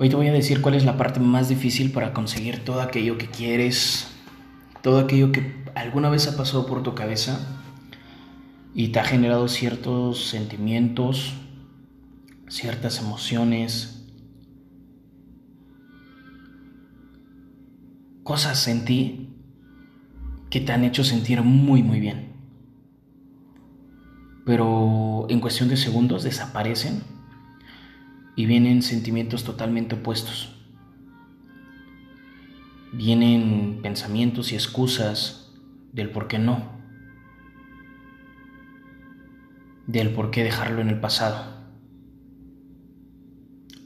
Hoy te voy a decir cuál es la parte más difícil para conseguir todo aquello que quieres, todo aquello que alguna vez ha pasado por tu cabeza y te ha generado ciertos sentimientos, ciertas emociones, cosas en ti que te han hecho sentir muy muy bien. Pero en cuestión de segundos desaparecen y vienen sentimientos totalmente opuestos. Vienen pensamientos y excusas del por qué no, del por qué dejarlo en el pasado,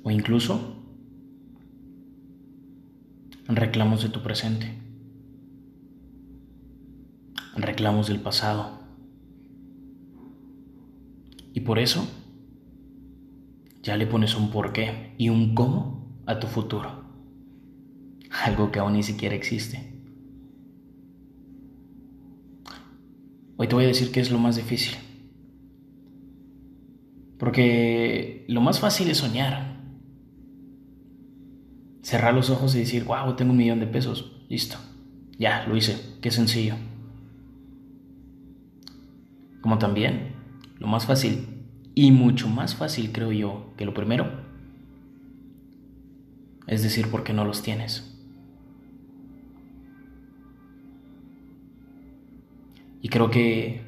o incluso reclamos de tu presente, reclamos del pasado. Y por eso ya le pones un porqué y un cómo a tu futuro. Algo que aún ni siquiera existe. Hoy te voy a decir que es lo más difícil. Porque lo más fácil es soñar. Cerrar los ojos y decir, wow, tengo un millón de pesos. Listo. Ya, lo hice. Qué sencillo. Como también, lo más fácil y mucho más fácil, creo yo, que lo primero. Es decir, porque no los tienes. Y creo que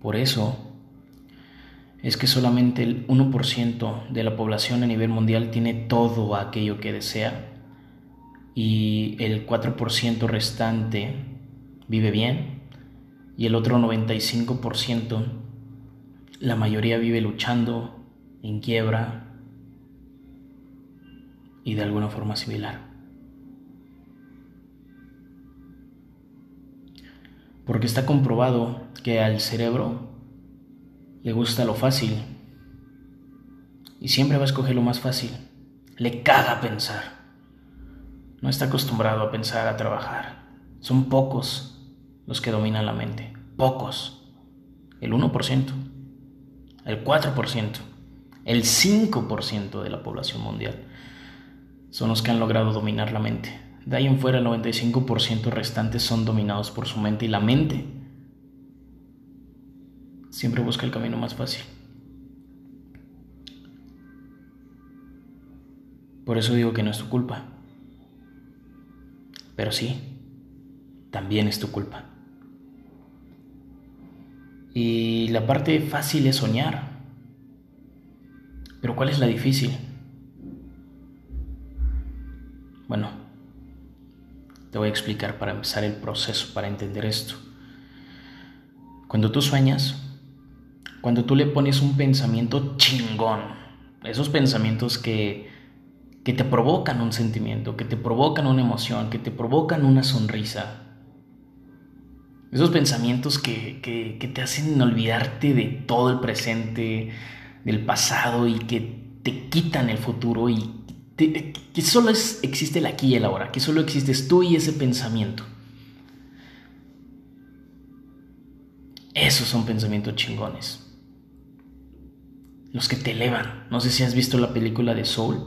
por eso es que solamente el 1% de la población a nivel mundial tiene todo aquello que desea y el 4% restante vive bien y el otro 95% la mayoría vive luchando, en quiebra y de alguna forma similar. Porque está comprobado que al cerebro le gusta lo fácil y siempre va a escoger lo más fácil. Le caga pensar. No está acostumbrado a pensar, a trabajar. Son pocos los que dominan la mente. Pocos. El 1% el 4%, el 5% de la población mundial son los que han logrado dominar la mente. De ahí en fuera el 95% restantes son dominados por su mente y la mente siempre busca el camino más fácil. Por eso digo que no es tu culpa. Pero sí, también es tu culpa. Y la parte fácil es soñar. Pero ¿cuál es la difícil? Bueno, te voy a explicar para empezar el proceso, para entender esto. Cuando tú sueñas, cuando tú le pones un pensamiento chingón, esos pensamientos que, que te provocan un sentimiento, que te provocan una emoción, que te provocan una sonrisa, esos pensamientos que, te hacen olvidarte de todo el presente, del pasado y que te quitan el futuro y que solo existe el aquí y el ahora, que solo existes tú y ese pensamiento. Esos son pensamientos chingones. Los que te elevan. No sé si has visto la película de Soul,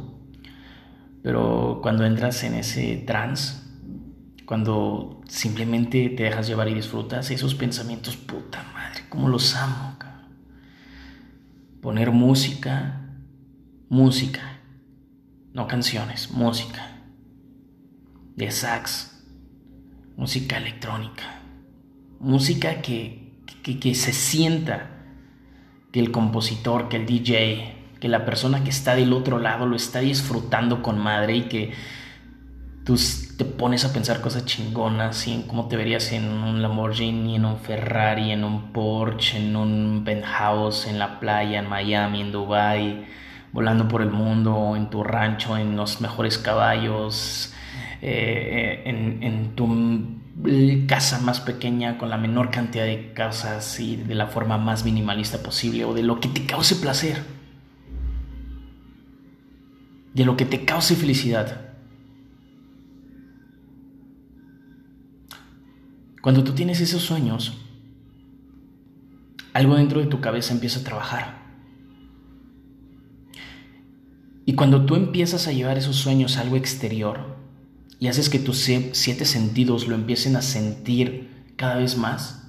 pero cuando entras en ese trance, cuando simplemente te dejas llevar y disfrutas esos pensamientos, puta madre, cómo los amo. Poner música, música, no canciones, música. De sax, música electrónica, música que, que, que se sienta que el compositor, que el DJ, que la persona que está del otro lado lo está disfrutando con madre y que tú te pones a pensar cosas chingonas en cómo te verías en un Lamborghini, en un Ferrari, en un Porsche, en un penthouse, en la playa, en Miami, en Dubai, volando por el mundo, en tu rancho, en los mejores caballos, eh, en, en tu casa más pequeña con la menor cantidad de casas y de la forma más minimalista posible o de lo que te cause placer, de lo que te cause felicidad. Cuando tú tienes esos sueños, algo dentro de tu cabeza empieza a trabajar. Y cuando tú empiezas a llevar esos sueños a algo exterior y haces que tus siete sentidos lo empiecen a sentir cada vez más,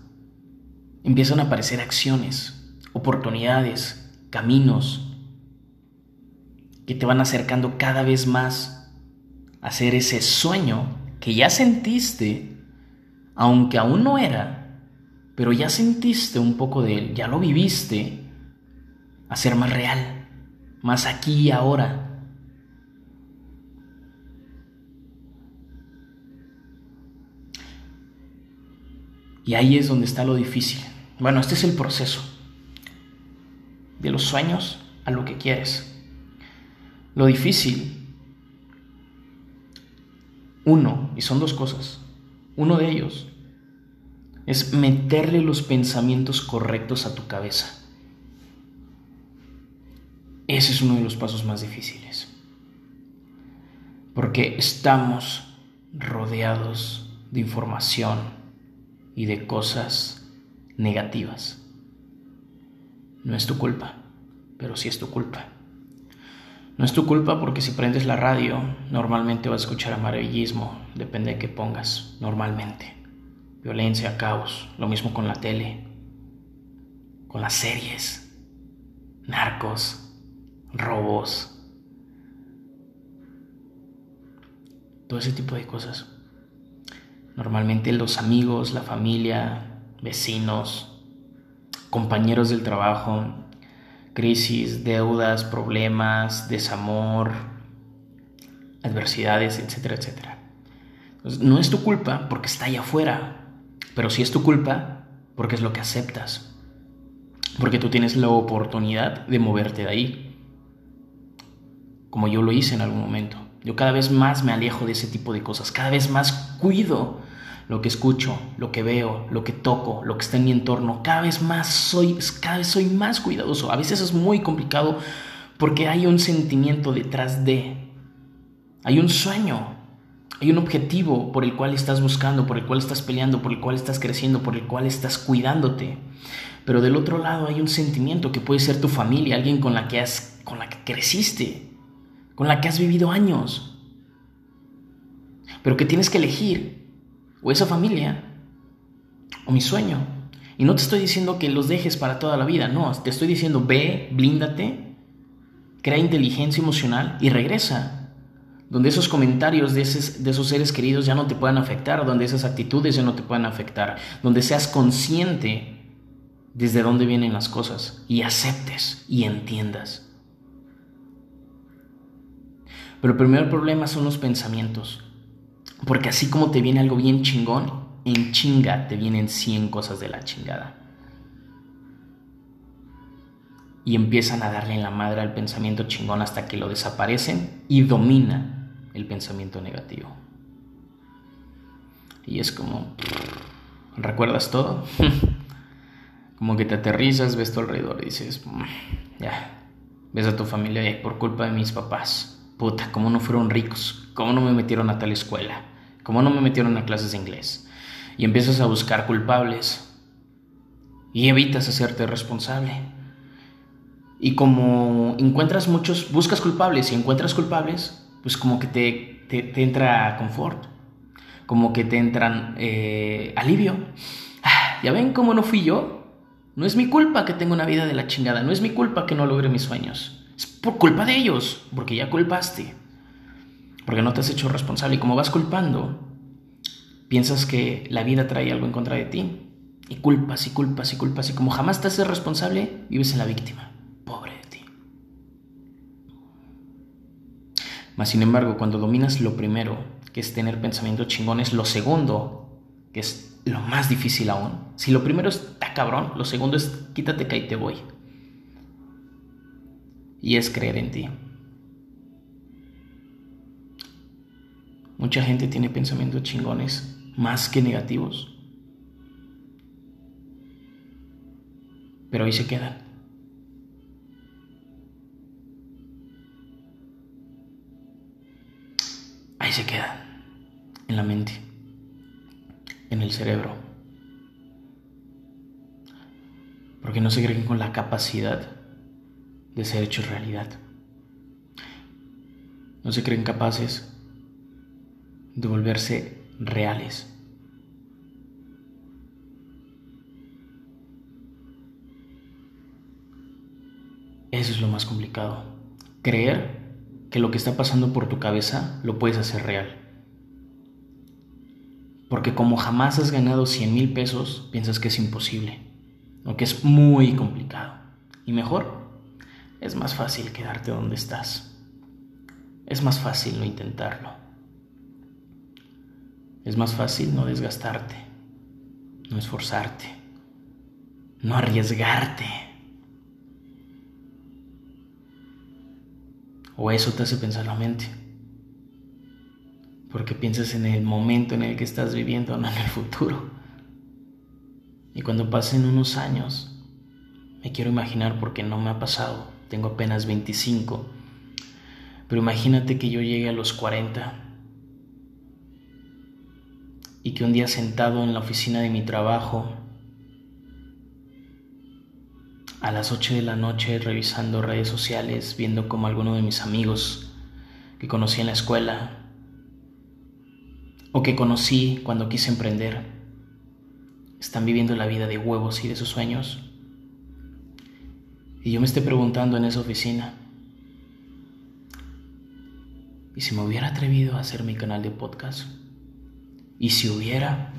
empiezan a aparecer acciones, oportunidades, caminos que te van acercando cada vez más a hacer ese sueño que ya sentiste, aunque aún no era, pero ya sentiste un poco de él, ya lo viviste, a ser más real, más aquí y ahora. Y ahí es donde está lo difícil. Bueno, este es el proceso. De los sueños a lo que quieres. Lo difícil, uno, y son dos cosas. Uno de ellos es meterle los pensamientos correctos a tu cabeza. Ese es uno de los pasos más difíciles. Porque estamos rodeados de información y de cosas negativas. No es tu culpa, pero sí es tu culpa. No es tu culpa porque si prendes la radio, normalmente vas a escuchar amarillismo, depende de qué pongas, normalmente. Violencia, caos, lo mismo con la tele, con las series, narcos, robos, todo ese tipo de cosas. Normalmente los amigos, la familia, vecinos, compañeros del trabajo, crisis, deudas, problemas, desamor, adversidades, etcétera, etcétera. no es tu culpa porque está allá afuera, pero sí es tu culpa porque es lo que aceptas, porque tú tienes la oportunidad de moverte de ahí como yo lo hice en algún momento. Yo cada vez más me alejo de ese tipo de cosas, cada vez más cuido lo que escucho, lo que veo, lo que toco, lo que está en mi entorno. Cada vez más soy, cada vez soy más cuidadoso. A veces es muy complicado porque hay un sentimiento detrás de, hay un sueño, hay un objetivo por el cual estás buscando, por el cual estás peleando, por el cual estás creciendo, por el cual estás cuidándote. Pero del otro lado hay un sentimiento que puede ser tu familia, alguien con la que has, con la que creciste, con la que has vivido años, pero que tienes que elegir o esa familia o mi sueño. Y no te estoy diciendo que los dejes para toda la vida, no, te estoy diciendo ve, blíndate, crea inteligencia emocional y regresa. Donde esos comentarios de esos, de esos seres queridos ya no te puedan afectar, donde esas actitudes ya no te puedan afectar, donde seas consciente desde dónde vienen las cosas y aceptes y entiendas. Pero el primer problema son los pensamientos. Porque así como te viene algo bien chingón, en chinga te vienen 100 cosas de la chingada. Y empiezan a darle en la madre al pensamiento chingón hasta que lo desaparecen y domina el pensamiento negativo. Y es como, ¿recuerdas todo? como que te aterrizas, ves tu alrededor y dices, mm, ya, ves a tu familia y por culpa de mis papás puta, ¿cómo no fueron ricos? ¿Cómo no me metieron a tal escuela? ¿Cómo no me metieron a clases de inglés? Y empiezas a buscar culpables y evitas hacerte responsable. Y como encuentras muchos, buscas culpables y encuentras culpables, pues como que te, te, entra confort, como que te entran eh, alivio. Ah, ¿Ya ven cómo no fui yo? No es mi culpa que tengo una vida de la chingada, no es mi culpa que no logre mis sueños. Es por culpa de ellos, porque ya culpaste. Porque no te has hecho responsable. Y como vas culpando, piensas que la vida trae algo en contra de ti. Y culpas y culpas y culpas. Y como jamás te haces responsable, vives en la víctima. Pobre de ti. Mas sin embargo, cuando dominas lo primero, que es tener pensamientos chingones, lo segundo, que es lo más difícil aún. Si lo primero está cabrón, lo segundo es quítate que ahí te voy y es creer en ti. Mucha gente tiene pensamientos chingones más que negativos. Pero ahí se quedan. Ahí se quedan. En la mente. En el cerebro. Porque no se creen con la capacidad de ser hecho realidad. no se creen capaces de volverse reales. Eso es lo más complicado. Creer que lo que está pasando por tu cabeza lo puedes hacer real. Porque como jamás has ganado 100 mil pesos, piensas que es imposible, o que es muy complicado. Y mejor, es más fácil quedarte donde estás. Es más fácil no intentarlo. Es más fácil no desgastarte, no esforzarte, no arriesgarte. O eso te hace pensar la mente porque piensas en el momento en el que estás viviendo, no en el futuro. Y cuando pasen unos años, me quiero imaginar porque no me ha pasado, tengo apenas 25, pero imagínate que yo llegue a los 40 y que un día sentado en la oficina de mi trabajo, a las 8 de la noche revisando redes sociales, viendo como alguno de mis amigos que conocí en la escuela o que conocí cuando quise emprender están viviendo la vida de huevos y de sus sueños. Y yo me estoy preguntando en esa oficina, ¿y si me hubiera atrevido a hacer mi canal de podcast? ¿Y si hubiera?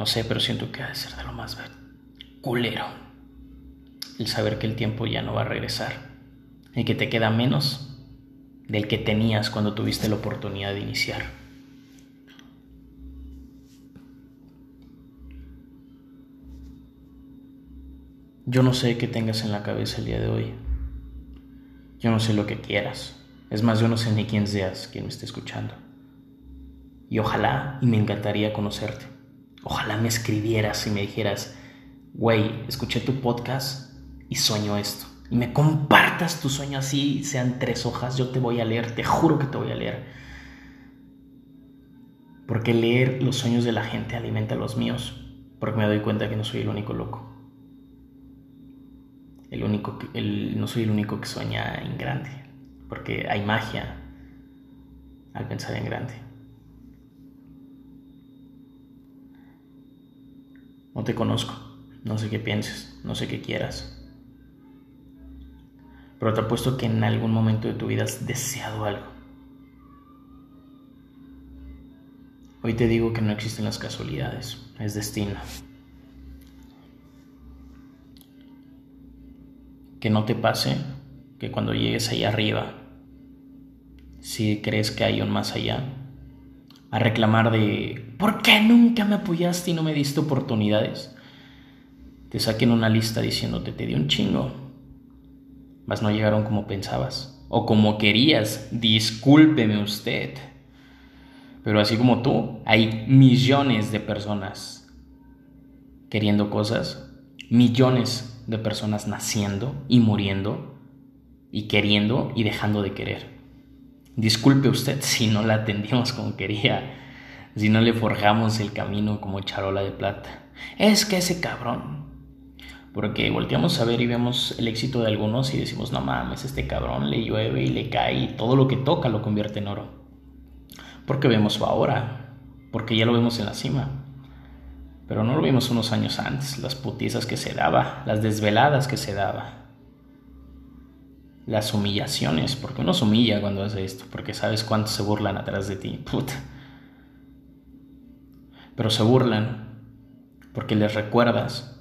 No sé, pero siento que ha de ser de lo más culero. El saber que el tiempo ya no va a regresar y que te queda menos del que tenías cuando tuviste la oportunidad de iniciar. Yo no sé qué tengas en la cabeza el día de hoy. Yo no sé lo que quieras. Es más, yo no sé ni quién seas quien me esté escuchando. Y ojalá y me encantaría conocerte. Ojalá me escribieras y me dijeras, güey, escuché tu podcast y sueño esto y me compartas tu sueño así, sean tres hojas, yo te voy a leer, te juro que te voy a leer. Porque leer los sueños de la gente alimenta los míos, porque me doy cuenta que no soy el único loco. El único el, no soy el único que sueña en grande, porque hay magia al pensar en grande. No te conozco, no sé qué pienses, no sé qué quieras. Pero te apuesto que en algún momento de tu vida has deseado algo. Hoy te digo que no existen las casualidades, es destino. Que no te pase que cuando llegues allá arriba, si crees que hay un más allá, a reclamar de ¿por qué nunca me apoyaste y no me diste oportunidades? Te saquen una lista diciéndote te di un chingo, mas no llegaron como pensabas o como querías. Discúlpeme usted. Pero así como tú, hay millones de personas queriendo cosas, millones de personas naciendo y muriendo y queriendo y dejando de querer. Disculpe usted si no la atendimos como quería, si no le forjamos el camino como charola de plata. Es que ese cabrón porque volteamos a ver y vemos el éxito de algunos y decimos, no mames, este cabrón le llueve y le cae y todo lo que toca lo convierte en oro. Porque vemos ahora, porque ya lo vemos en la cima. Pero no lo vimos unos años antes, las putizas que se daba, las desveladas que se daba, las humillaciones, porque uno se humilla cuando hace esto, porque sabes cuántos se burlan atrás de ti, puta. Pero se burlan porque les recuerdas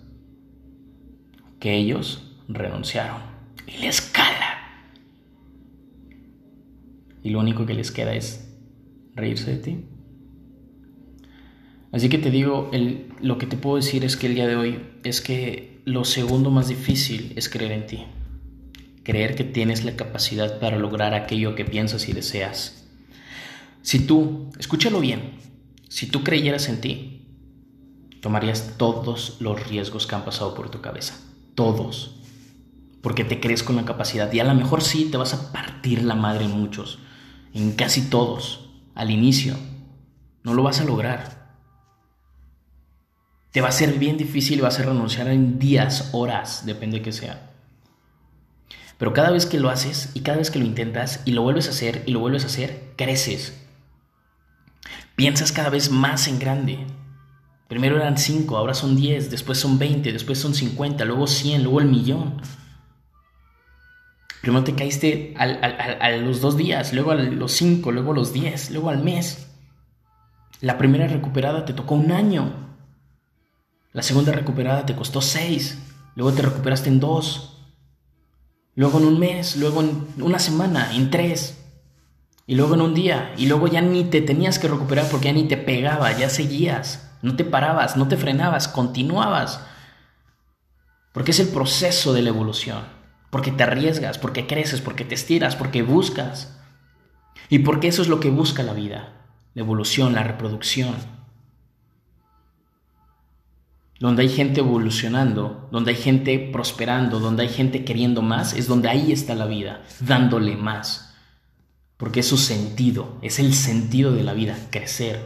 que ellos renunciaron y les cala. Y lo único que les queda es reírse de ti. Así que te digo, lo que te puedo decir es que el día de hoy es que lo segundo más difícil es creer en ti. Creer que tienes la capacidad para lograr aquello que piensas y deseas. Si tú, escúchalo bien, si tú creyeras en ti, tomarías todos los riesgos que han pasado por tu cabeza todos, porque te crees con la capacidad y a lo mejor sí te vas a partir la madre en muchos, en casi todos, al inicio. No lo vas a lograr. Te va a ser bien difícil y vas a renunciar en días, horas, depende de que sea. Pero cada vez que lo haces y cada vez que lo intentas y lo vuelves a hacer y lo vuelves a hacer, creces. Piensas cada vez más en grande. Primero eran 5, ahora son 10, después son 20, después son 50, luego 100, luego el millón. Primero te caíste a los dos días, luego a los 5, luego a los 10, luego al mes. La primera recuperada te tocó un año. La segunda recuperada te costó 6, luego te recuperaste en 2, luego en un mes, luego en una semana, en tres, y luego en un día, y luego ya ni te tenías que recuperar porque ya ni te pegaba, ya seguías, no te parabas, no te frenabas, continuabas. Porque es el proceso de la evolución, porque te arriesgas, porque creces, porque te estiras, porque buscas. Y porque eso es lo que busca la vida, la evolución, la reproducción donde hay gente evolucionando, donde hay gente prosperando, donde hay gente queriendo más, es donde ahí está la vida, dándole más. Porque es su sentido, es el sentido de la vida, crecer,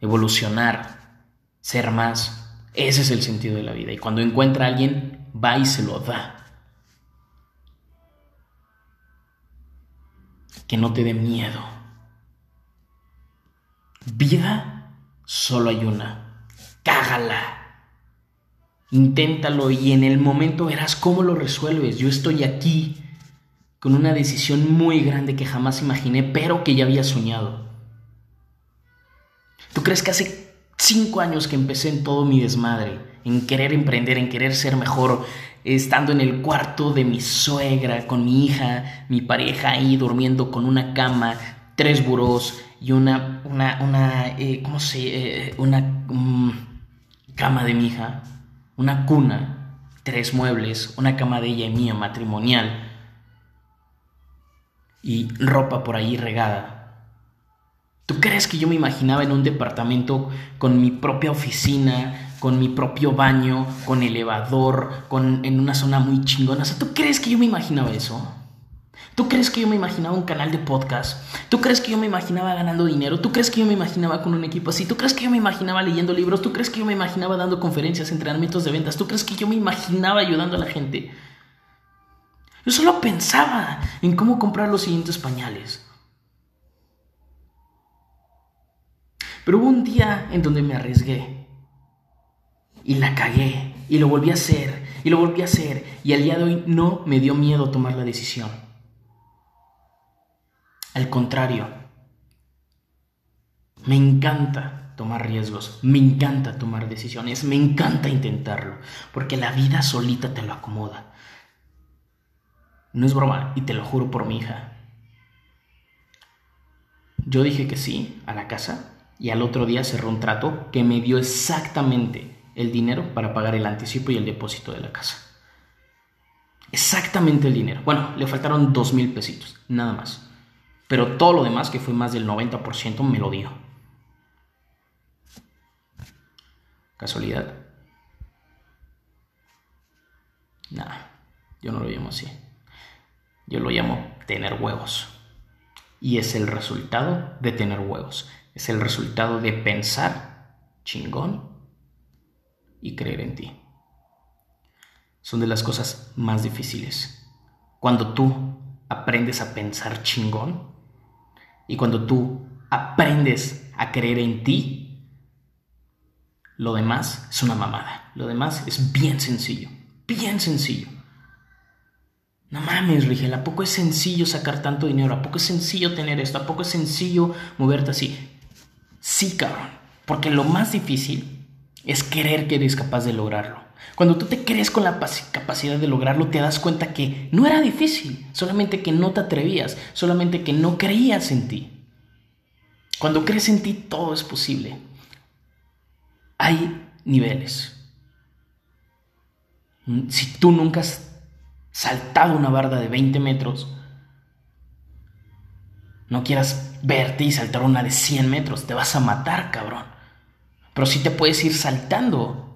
evolucionar, ser más. Ese es el sentido de la vida. Y cuando encuentra a alguien, va y se lo da. Que no te dé miedo. Vida solo hay una. Cágala. Inténtalo y en el momento verás cómo lo resuelves. Yo estoy aquí con una decisión muy grande que jamás imaginé, pero que ya había soñado. ¿Tú crees que hace cinco años que empecé en todo mi desmadre, en querer emprender, en querer ser mejor, estando en el cuarto de mi suegra, con mi hija, mi pareja ahí durmiendo con una cama, tres burós y una, una, una, eh, ¿cómo se, eh, una mm, cama de mi hija? Una cuna, tres muebles, una cama de ella y mía matrimonial y ropa por ahí regada. ¿Tú crees que yo me imaginaba en un departamento con mi propia oficina, con mi propio baño, con elevador, con, en una zona muy chingona? ¿tú crees que yo me imaginaba eso? ¿Tú crees que yo me imaginaba un canal de podcast? ¿Tú crees que yo me imaginaba ganando dinero? ¿Tú crees que yo me imaginaba con un equipo así? ¿Tú crees que yo me imaginaba leyendo libros? ¿Tú crees que yo me imaginaba dando conferencias, entrenamientos de ventas? ¿Tú crees que yo me imaginaba ayudando a la gente? Yo solo pensaba en cómo comprar los siguientes pañales. Pero hubo un día en donde me arriesgué y la cagué y lo volví a hacer y lo volví a hacer y al día de hoy no me dio miedo tomar la decisión. Al contrario, me encanta tomar riesgos, me encanta tomar decisiones, me encanta intentarlo, porque la vida solita te lo acomoda. No es broma, y te lo juro por mi hija. Yo dije que sí a la casa y al otro día cerró un trato que me dio exactamente el dinero para pagar el anticipo y el depósito de la casa. Exactamente el dinero. Bueno, le faltaron dos mil pesitos, nada más. Pero todo lo demás, que fue más del 90%, me lo dio. ¿Casualidad? Nada, yo no lo llamo así. Yo lo llamo tener huevos. Y es el resultado de tener huevos. Es el resultado de pensar chingón y creer en ti. Son de las cosas más difíciles. Cuando tú aprendes a pensar chingón, y cuando tú aprendes a creer en ti, lo demás es una mamada. Lo demás es bien sencillo. Bien sencillo. No mames, Rigel, ¿a poco es sencillo sacar tanto dinero? ¿A poco es sencillo tener esto? ¿A poco es sencillo moverte así? Sí, cabrón. Porque lo más difícil es creer que eres capaz de lograrlo. Cuando tú te crees con la capacidad de lograrlo, te das cuenta que no era difícil, solamente que no te atrevías, solamente que no creías en ti. Cuando crees en ti, todo es posible. Hay niveles. Si tú nunca has saltado una barda de 20 metros, no quieras verte y saltar una de 100 metros, te vas a matar, cabrón. Pero si te puedes ir saltando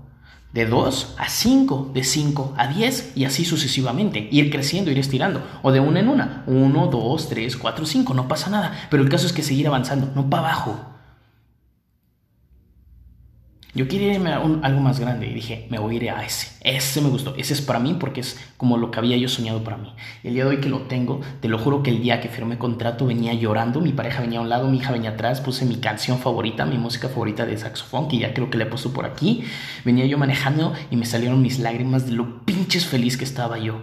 de 2 a 5, de 5 a 10 y así sucesivamente. Ir creciendo, ir estirando. O de una en una. 1, 2, 3, 4, 5. No pasa nada. Pero el caso es que seguir avanzando, no para abajo. Yo quería irme a algo más grande y dije, me voy a ir a ese. Ese me gustó. Ese es para mí porque es como lo que había yo soñado para mí. El día de hoy que lo tengo, te lo juro que el día que firmé contrato venía llorando, mi pareja venía a un lado, mi hija venía atrás, puse mi canción favorita, mi música favorita de saxofón, que ya creo que le he puesto por aquí. Venía yo manejando y me salieron mis lágrimas de lo pinches feliz que estaba yo.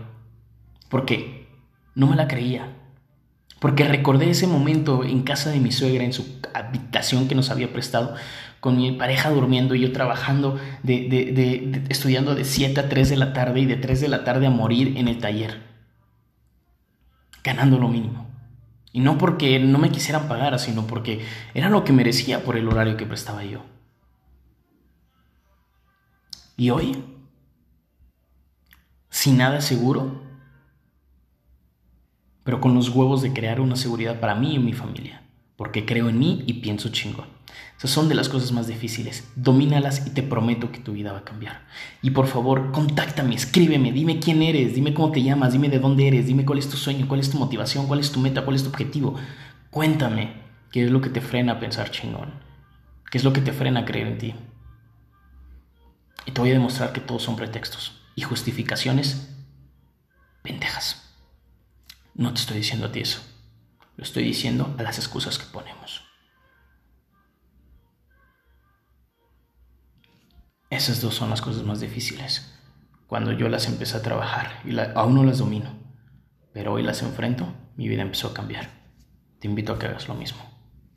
Porque no me la creía. Porque recordé ese momento en casa de mi suegra, en su habitación que nos había prestado, con mi pareja durmiendo y yo trabajando, de, estudiando de 7 a 3 de la tarde y de 3 de la tarde a morir en el taller, ganando lo mínimo. Y no porque no me quisieran pagar, sino porque era lo que merecía por el horario que prestaba yo. Y hoy, sin nada seguro, pero con los huevos de crear una seguridad para mí y mi familia, porque creo en mí y pienso chingón. Esas son de las cosas más difíciles. Domínalas y te prometo que tu vida va a cambiar. Y por favor, contáctame, escríbeme, dime quién eres, dime cómo te llamas, dime de dónde eres, dime cuál es tu sueño, cuál es tu motivación, cuál es tu meta, cuál es tu objetivo. Cuéntame qué es lo que te frena a pensar chingón, qué es lo que te frena a creer en ti. Y te voy a demostrar que todos son pretextos y justificaciones pendejas. No te estoy diciendo a ti eso. Lo estoy diciendo a las excusas que ponemos. Esas dos son las cosas más difíciles. Cuando yo las empecé a trabajar y aún no las domino, pero hoy las enfrento, mi vida empezó a cambiar. Te invito a que hagas lo mismo.